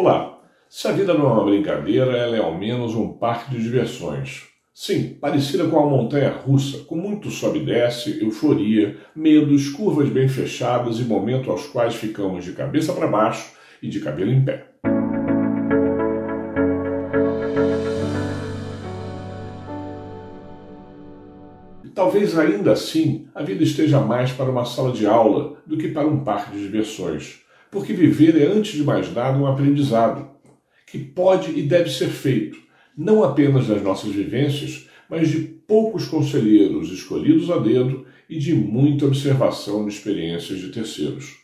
Olá! Se a vida não é uma brincadeira, ela é ao menos um parque de diversões. Sim, parecida com uma montanha russa, com muito sobe e desce, euforia, medos, curvas bem fechadas e momentos aos quais ficamos de cabeça para baixo e de cabelo em pé. Talvez ainda assim a vida esteja mais para uma sala de aula do que para um parque de diversões porque viver é, antes de mais nada, um aprendizado que pode e deve ser feito, não apenas das nossas vivências, mas de poucos conselheiros escolhidos a dedo e de muita observação de experiências de terceiros.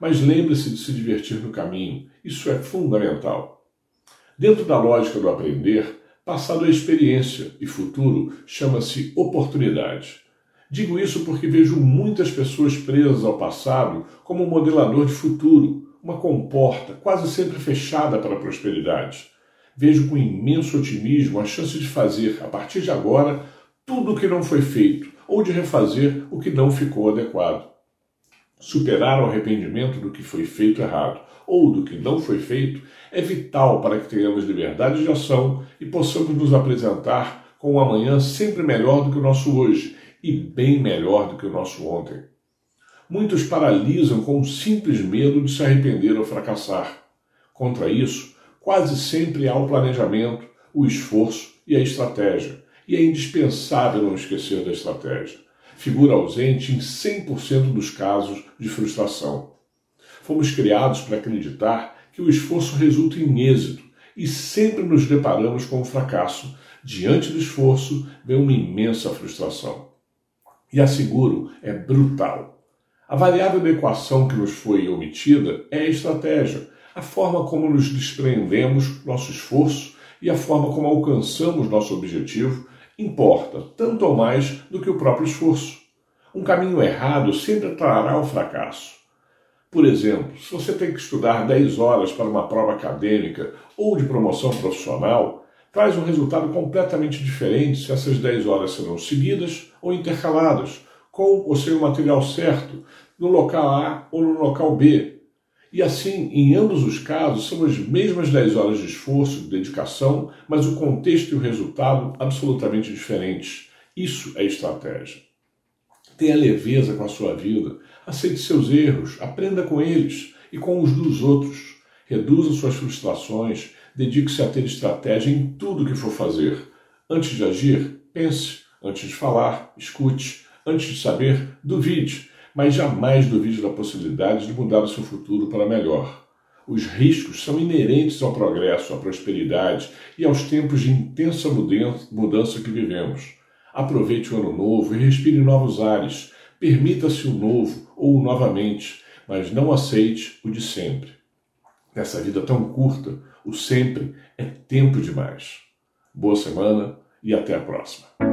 Mas lembre-se de se divertir no caminho, isso é fundamental. Dentro da lógica do aprender, passado é experiência e futuro chama-se oportunidade. Digo isso porque vejo muitas pessoas presas ao passado como um modelador de futuro, uma comporta quase sempre fechada para a prosperidade. Vejo com imenso otimismo a chance de fazer, a partir de agora, tudo o que não foi feito ou de refazer o que não ficou adequado. Superar o arrependimento do que foi feito errado ou do que não foi feito é vital para que tenhamos liberdade de ação e possamos nos apresentar com um amanhã sempre melhor do que o nosso hoje e bem melhor do que o nosso ontem. Muitos paralisam com o simples medo de se arrepender ou fracassar. Contra isso, quase sempre há o planejamento, o esforço e a estratégia, e é indispensável não esquecer da estratégia. Figura ausente em 100% dos casos de frustração. Fomos criados para acreditar que o esforço resulta em êxito e sempre nos deparamos com o fracasso. Diante do esforço, vem uma imensa frustração e asseguro, é brutal. A variável da equação que nos foi omitida é a estratégia, a forma como nos despreendemos nosso esforço e a forma como alcançamos nosso objetivo importa tanto ou mais do que o próprio esforço. Um caminho errado sempre trará o fracasso. Por exemplo, se você tem que estudar 10 horas para uma prova acadêmica ou de promoção profissional, traz um resultado completamente diferente se essas 10 horas serão seguidas ou intercaladas, com ou sem o material certo, no local A ou no local B. E assim, em ambos os casos, são as mesmas 10 horas de esforço, de dedicação, mas o contexto e o resultado absolutamente diferentes. Isso é estratégia. Tenha leveza com a sua vida, aceite seus erros, aprenda com eles e com os dos outros. Reduza suas frustrações, dedique-se a ter estratégia em tudo que for fazer. Antes de agir, pense. Antes de falar, escute. Antes de saber, duvide. Mas jamais duvide da possibilidade de mudar o seu futuro para melhor. Os riscos são inerentes ao progresso, à prosperidade e aos tempos de intensa mudança que vivemos. Aproveite o ano novo e respire novos ares. Permita-se o novo ou o novamente, mas não aceite o de sempre. Nessa vida tão curta, o sempre é tempo demais. Boa semana e até a próxima.